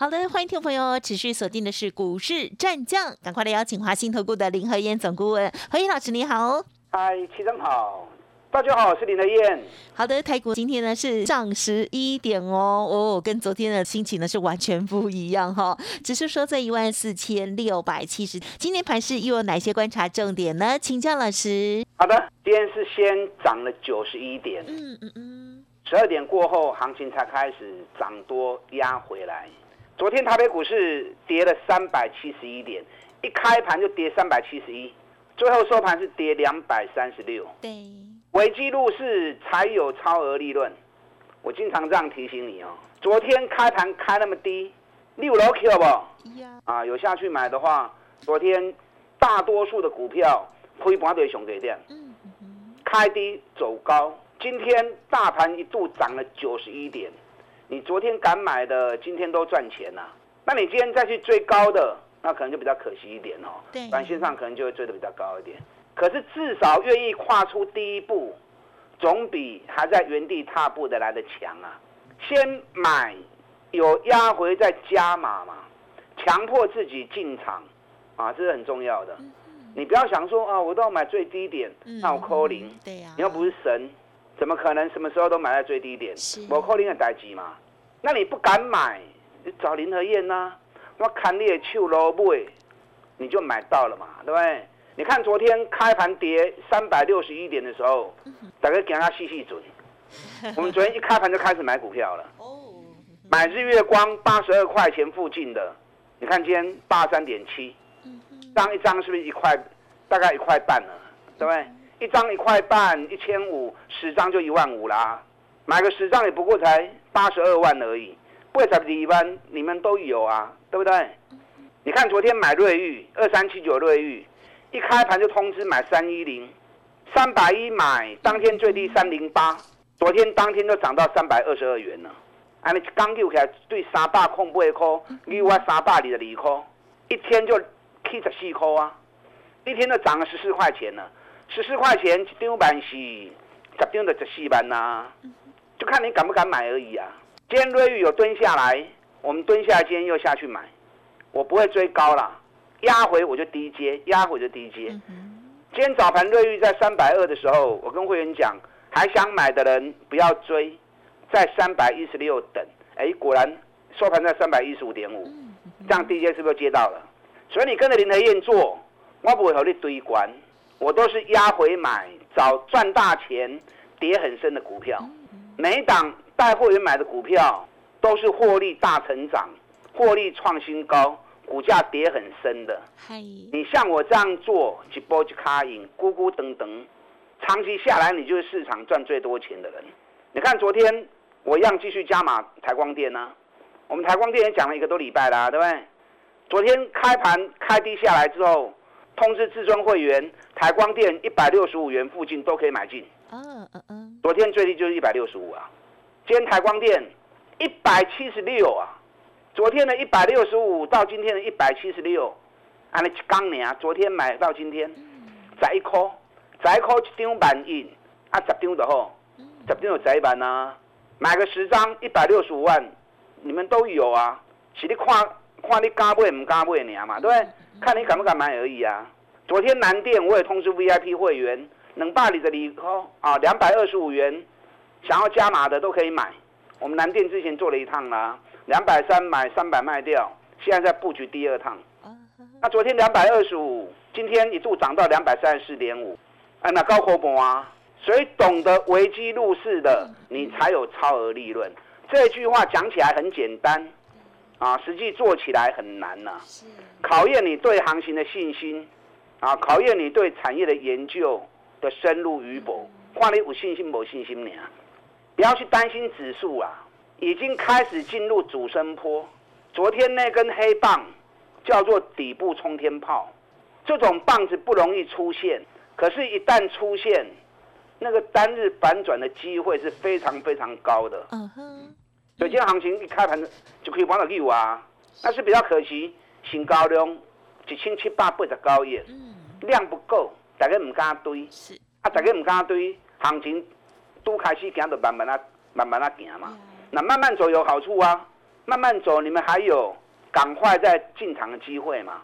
好的，欢迎听众朋友持续锁定的是股市战将，赶快来邀请华信投顾的林和燕总顾问何燕老师，你好。嗨，齐总好，大家好，我是林和燕。好的，台股今天呢是涨十一点哦，哦，跟昨天的心情呢是完全不一样哈，只是说在一万四千六百七十，今天盘市又有哪些观察重点呢？请教老师。好的，今天是先涨了九十一点，嗯嗯嗯，十二点过后行情才开始涨多压回来。昨天台北股市跌了三百七十一点，一开盘就跌三百七十一，最后收盘是跌两百三十六。对，危机入市才有超额利润。我经常这样提醒你哦。昨天开盘开那么低，六楼 Q 不？啊，有下去买的话，昨天大多数的股票亏盘对熊给点。嗯开低走高，今天大盘一度涨了九十一点。你昨天敢买的，今天都赚钱呐。那你今天再去追高的，那可能就比较可惜一点哦。对，短线上可能就会追的比较高一点。可是至少愿意跨出第一步，总比还在原地踏步的来的强啊。先买，有压回再加码嘛，强迫自己进场啊，这是很重要的。你不要想说啊，我都要买最低点，那我扣零。对呀。你又不是神。怎么可能什么时候都买在最低点？我扣零的代机嘛？那你不敢买，你找林和燕呐？我砍你的手路买，你就买到了嘛，对不对？你看昨天开盘跌三百六十一点的时候，大家给他细细准。我们昨天一开盘就开始买股票了。哦。买日月光八十二块钱附近的，你看今天八三点七，张一张是不是一块？大概一块半了，对不对？一张一块半，一千五，十张就一万五啦。买个十张也不过才八十二万而已，不会才比一般，你们都有啊，对不对？你看昨天买瑞玉二三七九瑞玉，一开盘就通知买三一零，三百一买，当天最低三零八，昨天当天就涨到三百二十二元了。啊，你刚丢起来对三百空八块，你我三百二的二块，一天就七十四块啊，一天就涨了十四块钱了。十四块钱一张板是十张的十四万呐，就看你敢不敢买而已啊。今天瑞玉有蹲下来，我们蹲下来，今天又下去买，我不会追高了，压回我就低接，压回就低接。今天早盘瑞玉在三百二的时候，我跟会员讲，还想买的人不要追，在三百一十六等。哎，果然收盘在三百一十五点五，这样低接是不是接到了？所以你跟着林德燕做，我不会和你堆关。我都是压回买，找赚大钱、跌很深的股票。每一档带货员买的股票，都是获利大成长、获利创新高、股价跌很深的。你像我这样做，一波一卡赢，咕咕等等，长期下来，你就是市场赚最多钱的人。你看昨天我一样继续加码台光电呢，我们台光电也讲了一个多礼拜啦，对不对？昨天开盘开低下来之后。通知至尊会员，台光电一百六十五元附近都可以买进。嗯嗯嗯。昨天最低就是一百六十五啊，今天台光电一百七十六啊，昨天的一百六十五到今天的一百七十六，按你刚年啊，昨天买到今天，十一颗，十一颗一张万印，啊十张就好，十张有十万啊，买个十张一百六十五万，你们都有啊，是你看看你敢买唔敢买呢嘛，对不对？看你敢不敢买而已啊！昨天南电我也通知 VIP 会员，能办理的理科啊，两百二十五元，想要加码的都可以买。我们南电之前做了一趟啦，两百三买三百卖掉，现在在布局第二趟。那昨天两百二十五，今天一度涨到两百三十四点五，哎，那高活博啊！所以懂得危机入市的，你才有超额利润。这句话讲起来很简单。啊，实际做起来很难呐，考验你对行情的信心，啊，考验你对产业的研究的深入与否。看你有信心没信心呢？不要去担心指数啊，已经开始进入主升坡。昨天那根黑棒叫做底部冲天炮，这种棒子不容易出现，可是，一旦出现那个单日反转的机会是非常非常高的。嗯哼。所以今天行情一开盘就可以玩到六啊，但是比较可惜，新高量一千七百八十高亿，量不够，大家唔敢堆。是。啊，大家唔敢堆，行情都开始行，就慢慢啊，慢慢啊行嘛。那慢慢走有好处啊，慢慢走你们还有赶快再进场的机会嘛。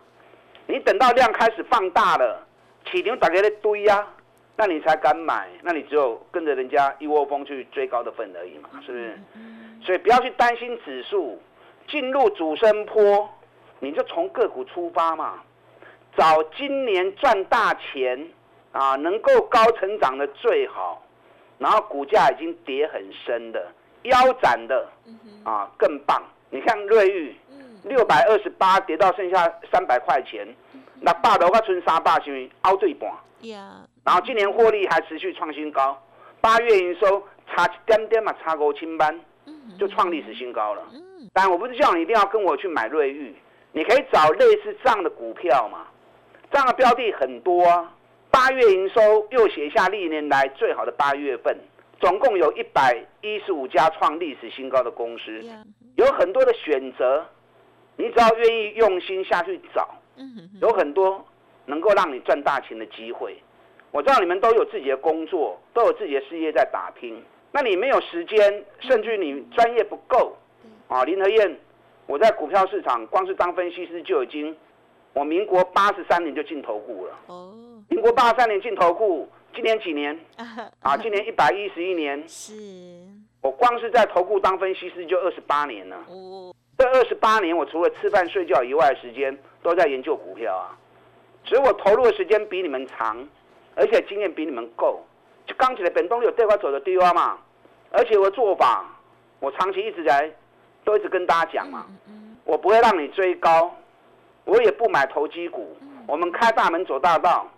你等到量开始放大了，起牛大家在堆呀，那你才敢买，那你只有跟着人家一窝蜂去追高的份而已嘛，是不是？所以不要去担心指数进入主升坡，你就从个股出发嘛，找今年赚大钱啊，能够高成长的最好，然后股价已经跌很深的腰斩的啊更棒。你看瑞玉。六百二十八跌到剩下三百块钱，那八楼个村三百是凹对半。然后今年获利还持续创新高，八月营收差一点点嘛，差五千万，就创历史新高了。但我不是叫你一定要跟我去买瑞玉，你可以找类似这样的股票嘛，这样的标的很多啊。八月营收又写下历年来最好的八月份，总共有一百一十五家创历史新高的公司，有很多的选择。你只要愿意用心下去找，有很多能够让你赚大钱的机会。我知道你们都有自己的工作，都有自己的事业在打拼。那你没有时间，甚至你专业不够啊！林和燕，我在股票市场光是当分析师就已经，我民国八十三年就进投顾了。哦，民国八十三年进投顾，今年几年？啊，今年一百一十一年。是。我光是在投顾当分析师就二十八年了。哦。这二十八年，我除了吃饭睡觉以外的时间，都在研究股票啊。所以我投入的时间比你们长，而且经验比你们够。就刚起来，本东有对我走的低洼嘛。而且我做法，我长期一直在，都一直跟大家讲嘛。我不会让你追高，我也不买投机股。我们开大门走大道，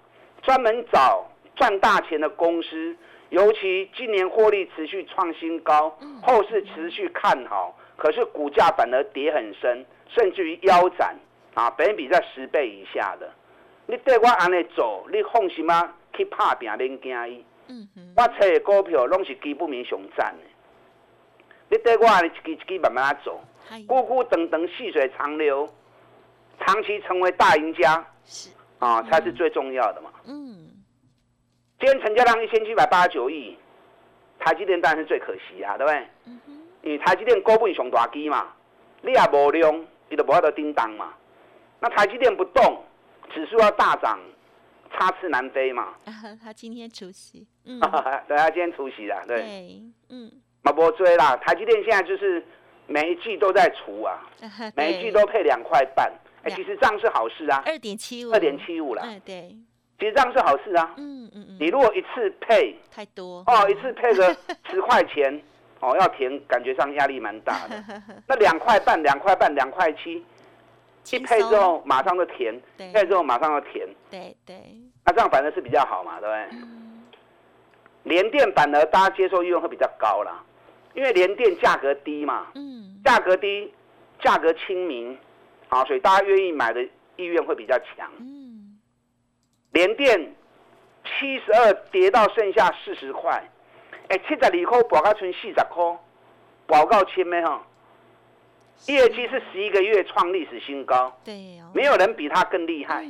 专门找赚大钱的公司，尤其今年获利持续创新高，后市持续看好。可是股价反而跌很深，甚至于腰斩啊！本比在十倍以下的，你对我安尼做，你放心吗？去拍拼免惊伊。嗯哼。我找的股票拢是基本面上涨的，你对我一支一支慢慢走，咕咕等等细水长流，长期成为大赢家是啊，才是最重要的嘛。嗯。今天成交量一千七百八十九亿，台积电当然是最可惜啊，对不对？嗯。因为台积电股本上大机嘛，你也无量，你就无法度叮当嘛。那台积电不动，指数要大涨，插翅难飞嘛。他今天出席，嗯，对，他今天出席了，对，嗯，嘛无追啦。台积电现在就是每一季都在除啊，每一季都配两块半，哎，其实这样是好事啊，二点七五，二点七五了，哎，对，其实这样是好事啊，嗯嗯嗯，你如果一次配太多，哦，一次配个十块钱。哦，要填，感觉上压力蛮大的。那两块半、两块半、两块七，一配之后马上就填，配之后马上就填。对对。那这样反而是比较好嘛，对不对？连电反而大家接受意愿会比较高啦，因为连电价格低嘛，嗯，价格低，价格亲民，啊，所以大家愿意买的意愿会比较强。嗯。连电七十二跌到剩下四十块。哎，七十二块博到存四十块，报告签的哈，业绩是十一个月创历史新高，对没有人比他更厉害。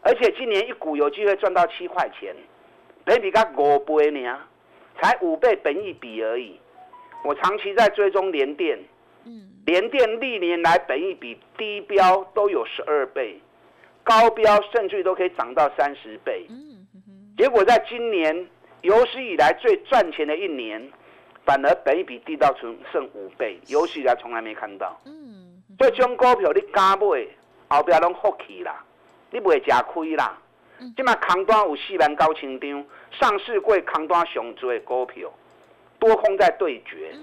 而且今年一股有机会赚到七块钱，本比他五倍呢，才五倍本一比而已。我长期在追踪联电，嗯，联电历年来本一比低标都有十二倍，高标甚至都可以涨到三十倍。嗯，结果在今年。有史以来最赚钱的一年，反而本一比低到存剩五倍，有史以来从来没看到。嗯，所以这种股票你敢买，后壁拢福气啦，你不会吃亏啦。今嘛空单有四万九千张，上市柜空单上多的股票，多空在对决。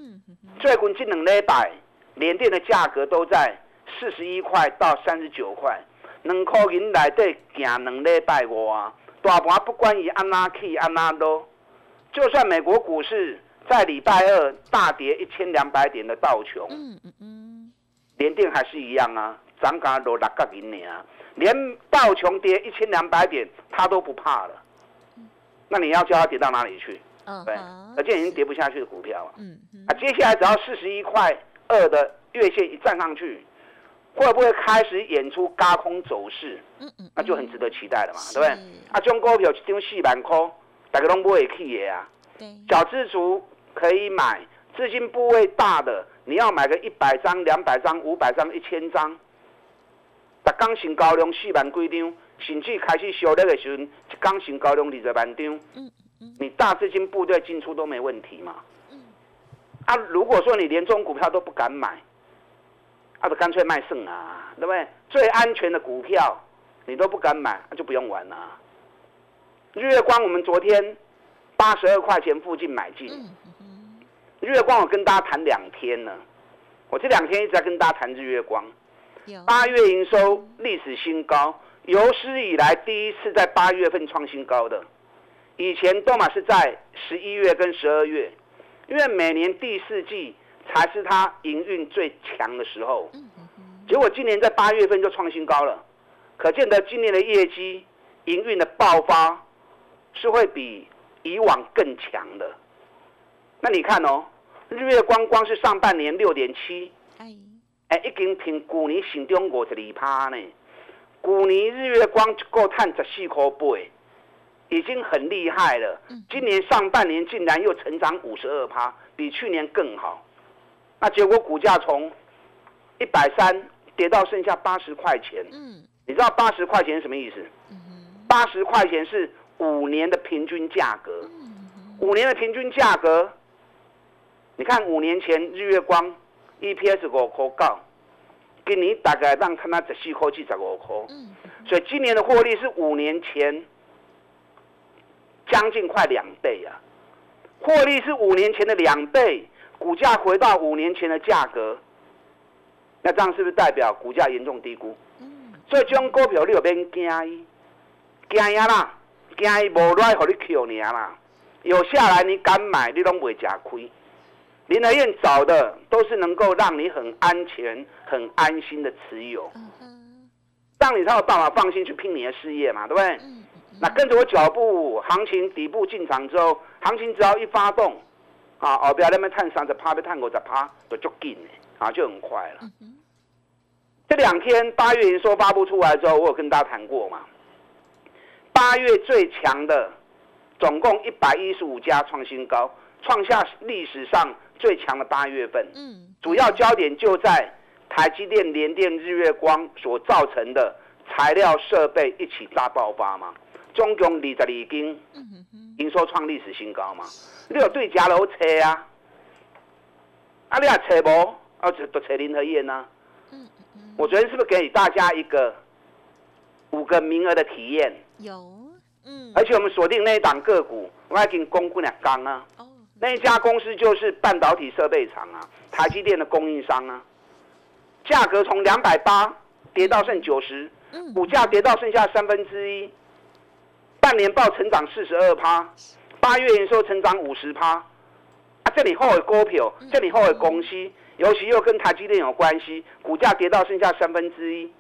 最近这两礼拜，连电的价格都在四十一块到三十九块，两块银内底行两礼拜外。大盘不管伊安哪去安哪落，就算美国股市在礼拜二大跌一千两百点的道琼，嗯嗯嗯，连电还是一样啊，涨价落六角银年啊，连道琼跌一千两百点，他都不怕了。那你要叫他跌到哪里去？对，而且已经跌不下去的股票了。嗯嗯。啊，接下来只要四十一块二的月线一站上去，会不会开始演出高空走势？嗯嗯。那就很值得期待了嘛，对不对？啊，中股票一张四万块，大家拢不会去的啊。对。小资族可以买，资金部位大的，你要买个一百张、两百张、五百张、一千张。逐刚成交量四万几张，甚至开始修炼的时候，一刚成交量二十万张。你大资金部队进出都没问题嘛。嗯。啊，如果说你连中股票都不敢买，啊，就干脆卖剩啊，对不对？最安全的股票你都不敢买，那就不用玩了。日月光，我们昨天八十二块钱附近买进。日月光，我跟大家谈两天了，我这两天一直在跟大家谈日月光。八月营收历史新高，有史以来第一次在八月份创新高的。以前多玛是在十一月跟十二月，因为每年第四季才是它营运最强的时候。结果今年在八月份就创新高了，可见得今年的业绩营运的爆发是会比以往更强的。那你看哦，日月光光是上半年六点七。哎，已经平去年成长五十二趴呢。去年日月光一个赚十四块八，已经很厉害了。今年上半年竟然又成长五十二趴，比去年更好。那结果股价从一百三跌到剩下八十块钱。嗯，你知道八十块钱什么意思？八十块钱是五年的平均价格。五年的平均价格，你看五年前日月光。EPS 五块九，今年大概让看它十四块至十五块，所以今年的获利是五年前将近快两倍啊！获利是五年前的两倍，股价回到五年前的价格，那这样是不是代表股价严重低估？所以这种股票你有免惊伊，惊呀啦，惊伊无来互你扣尔啦，有下来你敢买，你拢袂吃亏。林德燕找的都是能够让你很安全、很安心的持有，让你才有办法放心去拼你的事业嘛，对不对？那跟着我脚步，行情底部进场之后，行情只要一发动，啊，哦，不要那边探三十趴，被探五十趴，就足紧啊，就很快了。这两天八月营收发布出来之后，我有跟大家谈过嘛，八月最强的，总共一百一十五家创新高，创下历史上。最强的八月份，嗯，主要焦点就在台积电、联电、日月光所造成的材料设备一起大爆发嘛，总共二十二斤，营收创历史新高嘛。你有对家楼车啊？啊，你也车无？啊，就都车林和燕呐。嗯嗯。我昨天是不是给大家一个五个名额的体验？有，嗯。而且我们锁定那一档个股，我已经公布两缸啊。那一家公司就是半导体设备厂啊，台积电的供应商啊，价格从两百八跌到剩九十，股价跌到剩下三分之一，半年报成长四十二趴，八月营收成长五十趴，啊，这里后的股票，这里后的公司，尤其又跟台积电有关系，股价跌到剩下三分之一，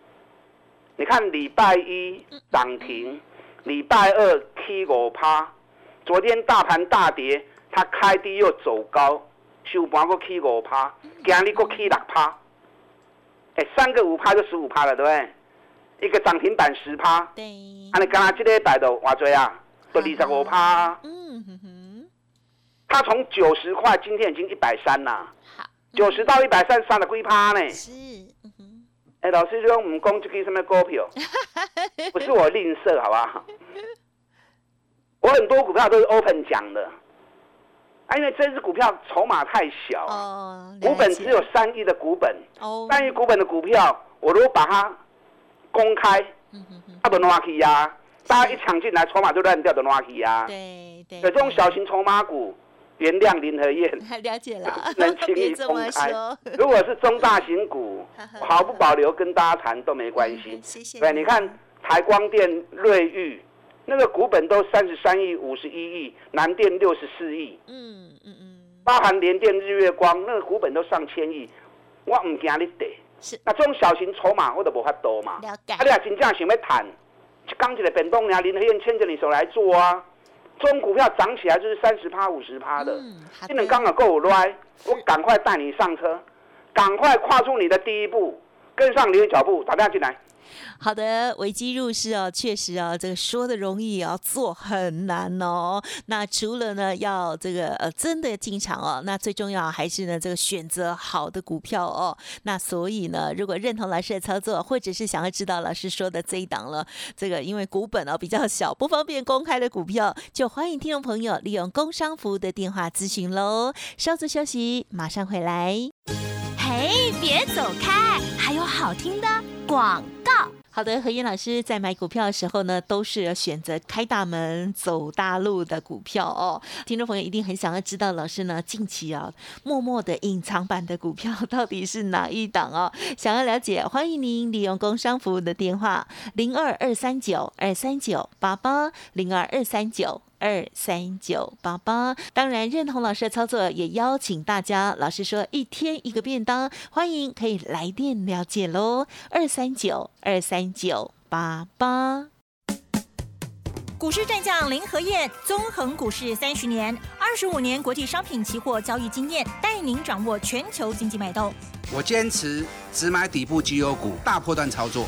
你看礼拜一涨停，礼拜二 K 五趴，昨天大盘大跌。它开低又走高，收盘个起五趴，今日个起六趴，哎，三个五趴就十五趴了，对不对？一个涨停板十趴，对。啊，你刚刚这个摆的话多啊？都二十五趴。嗯哼哼。它从九十块，今天已经一百三啦。好。九十到一百三，三了几趴呢？是。嗯哼。哎，老师说我们公这个什么股票？不是我吝啬，好不好？我很多股票都是 open 讲的。啊，因为这只股票筹码太小，股本只有三亿的股本，三亿股本的股票，我如果把它公开，它都乱去呀，大家一抢进来，筹码就乱掉的乱去呀。对对。这种小型筹码股，原谅林和燕，了解了，能轻易公开。如果是中大型股，毫不保留跟大家谈都没关系。谢谢。对，你看台光电、瑞昱。那个股本都三十三亿、五十一亿，南电六十四亿，嗯嗯嗯，包含联电、日月光，那个股本都上千亿，我唔惊你跌，是。那这种小型筹码我都无法多嘛。了解。啊，你啊真正想要谈，刚起来变动呀，林黑燕牵着你手来做啊。中股票涨起来就是三十趴、五十趴的，今能刚好够我来，我赶快带你上车，赶快跨出你的第一步，跟上你的脚步，打电话进来。好的，危机入市哦，确实啊，这个说的容易，要做很难哦。那除了呢，要这个呃真的进场哦，那最重要还是呢，这个选择好的股票哦。那所以呢，如果认同老师的操作，或者是想要知道老师说的这一档了，这个因为股本哦比较小，不方便公开的股票，就欢迎听众朋友利用工商服务的电话咨询喽。稍作休息，马上回来。哎，别走开，还有好听的广告。好的，何燕老师在买股票的时候呢，都是选择开大门走大路的股票哦。听众朋友一定很想要知道，老师呢近期啊默默的隐藏版的股票到底是哪一档哦？想要了解，欢迎您利用工商服务的电话零二二三九二三九八八零二二三九。二三九八八，当然认同老师的操作，也邀请大家。老师说一天一个便当，欢迎可以来电了解喽。二三九二三九八八。股市战将林和燕，纵横股市三十年，二十五年国际商品期货交易经验，带您掌握全球经济脉动。我坚持只买底部绩优股，大波段操作。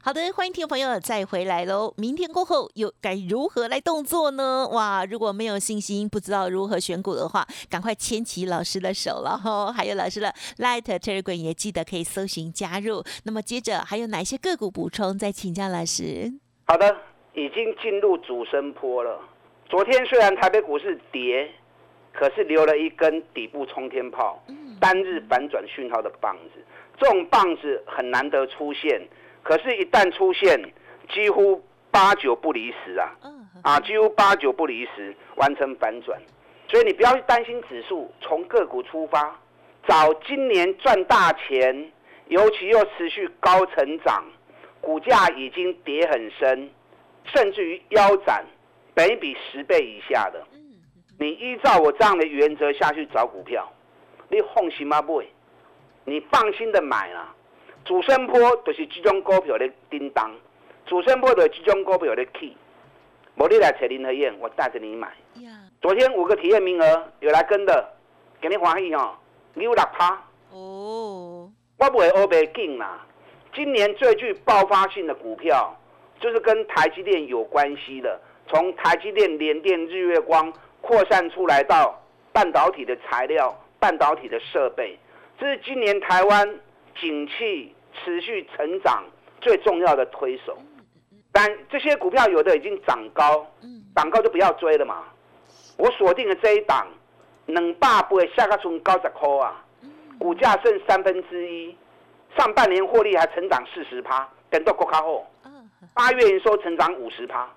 好的，欢迎听众朋友再回来喽！明天过后又该如何来动作呢？哇，如果没有信心，不知道如何选股的话，赶快牵起老师的手了哈！还有老师的 Light Telegram 也记得可以搜寻加入。那么接着还有哪些个股补充？再请教老师。好的，已经进入主升坡了。昨天虽然台北股市跌，可是留了一根底部冲天炮，单日反转讯号的棒子，这种棒子很难得出现。可是，一旦出现，几乎八九不离十啊！啊，几乎八九不离十，完成反转。所以你不要去担心指数，从个股出发，找今年赚大钱，尤其又持续高成长，股价已经跌很深，甚至于腰斩，本比十倍以下的。你依照我这样的原则下去找股票，你放心吗？不，你放心的买啊！主升坡就是这种股票的叮当，主升坡的这种股票的 key。我你来找林和燕，我带着你买。昨天五个体验名额有来跟的，给你欢喜哦，有六趴。哦。我不会欧白进啦。今年最具爆发性的股票，就是跟台积电有关系的，从台积电、联电、日月光扩散出来到半导体的材料、半导体的设备，这是今年台湾景气。持续成长最重要的推手，但这些股票有的已经涨高，涨高就不要追了嘛。我锁定了这一档，能大不会下个从高十块啊，股价剩三分之一，上半年获利还成长四十趴，等到国卡后，八月营收成长五十趴，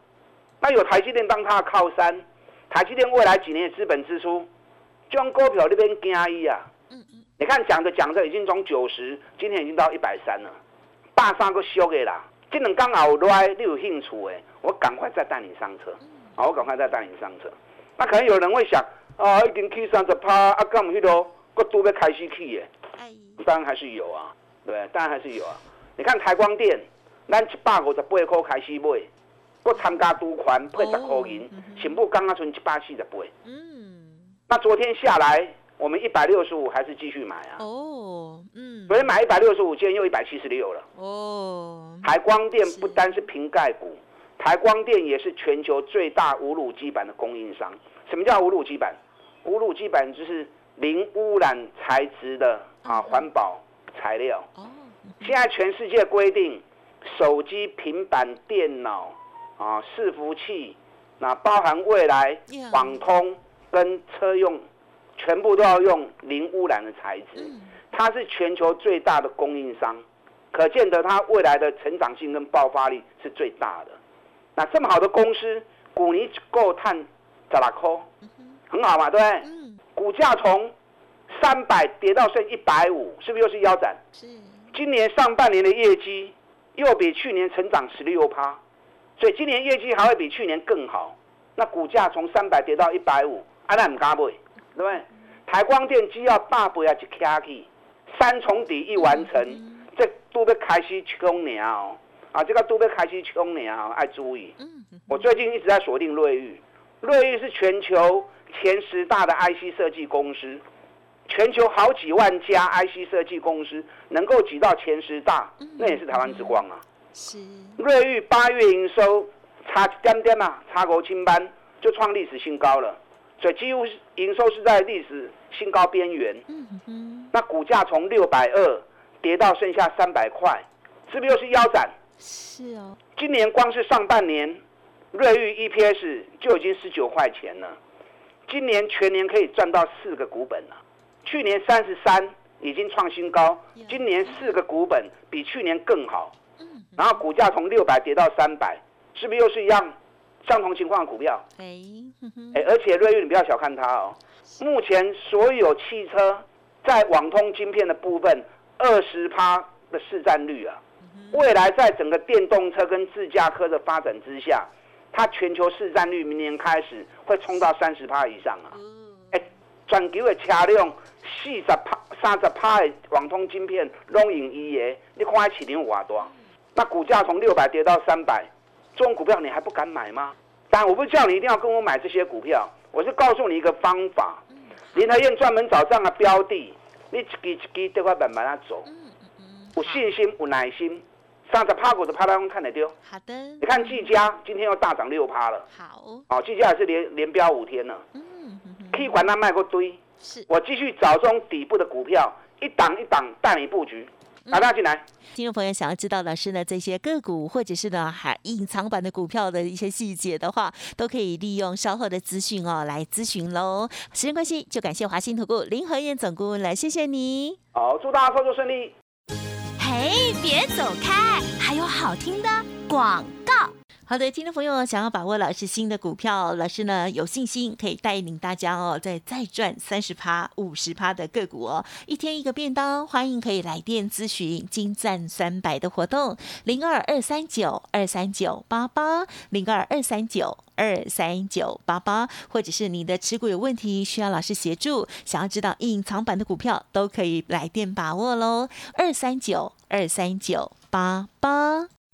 那有台积电当它的靠山，台积电未来几年的资本支出，就用股票那边惊伊啊。你看讲着讲着已经从九十，今天已经到一百三了，大三个修给啦。这两刚好来，你有兴趣诶，我赶快再带你上车，好，我赶快再带你上车。那可能有人会想，啊，已经去三十趴，啊，干唔去咯？我都要开始去耶？当然还是有啊，对，当然还是有啊。你看台光电，咱一百五十八块开始买，我参加赌款配十块银，全部刚刚存一百四十八。嗯，那昨天下来。我们一百六十五还是继续买啊？哦，嗯，昨天买一百六十五，今天又一百七十六了。哦，台光电不单是瓶盖股，台光电也是全球最大无卤基板的供应商。什么叫无卤基板？无卤基板就是零污染材质的啊，环保材料。哦，现在全世界规定，手机、平板电脑啊，伺服器，那包含未来网通跟车用。全部都要用零污染的材质，它是全球最大的供应商，可见得它未来的成长性跟爆发力是最大的。那这么好的公司，股尼够碳咋拉扣，很好嘛，对不对？股价从三百跌到剩一百五，是不是又是腰斩？是。今年上半年的业绩又比去年成长十六趴，所以今年业绩还会比去年更好。那股价从三百跌到一百五，阿那唔敢买，对不对？台光电机要大不要去卡起，三重底一完成，这都要开始冲年哦，啊，这个都要开始冲年哦，爱注意。我最近一直在锁定瑞昱，瑞昱是全球前十大的 IC 设计公司，全球好几万家 IC 设计公司能够挤到前十大，那也是台湾之光啊。是。瑞昱八月营收差一点点嘛，差国清班就创历史新高了，所以几乎营收是在历史新高边缘。嗯那股价从六百二跌到剩下三百块，是不是又是腰斩？是哦。今年光是上半年。瑞昱 EPS 就已经十九块钱了，今年全年可以赚到四个股本了。去年三十三已经创新高，今年四个股本比去年更好。然后股价从六百跌到三百，是不是又是一样相同情况的股票？哎，哎，而且瑞昱你不要小看它哦，目前所有汽车在网通晶片的部分，二十趴的市占率啊，未来在整个电动车跟自驾车的发展之下。它全球市占率明年开始会冲到三十趴以上啊！哎，全球的车辆四十趴、三十趴的网通晶片拢用伊的，你看市场有偌大？那股价从六百跌到三百，这种股票你还不敢买吗？但我不是叫你一定要跟我买这些股票，我是告诉你一个方法。林和燕专门找这样的标的，你一支一支都快慢慢啊走，有信心、有耐心。上次趴股的趴单看得丢。好的。你看技嘉今天又大涨六趴了。好。哦，技嘉也是连连标五天了。嗯可以管它卖过堆。是。我继续找中底部的股票，一档一档带你布局。大家进来。听众朋友想要知道老师呢这些个股或者是呢还隐藏版的股票的一些细节的话，都可以利用稍后的资讯哦来咨询喽。时间关系，就感谢华兴投顾林和燕总顾问来，谢谢你。好，祝大家操作顺利。嘿，别走开！还有好听的广告。好的，听众朋友，想要把握老师新的股票，老师呢有信心可以带领大家哦，再再赚三十趴、五十趴的个股哦，一天一个便当，欢迎可以来电咨询金赞三百的活动，零二二三九二三九八八，零二二三九二三九八八，或者是你的持股有问题需要老师协助，想要知道隐藏版的股票，都可以来电把握喽，二三九。二三九八八。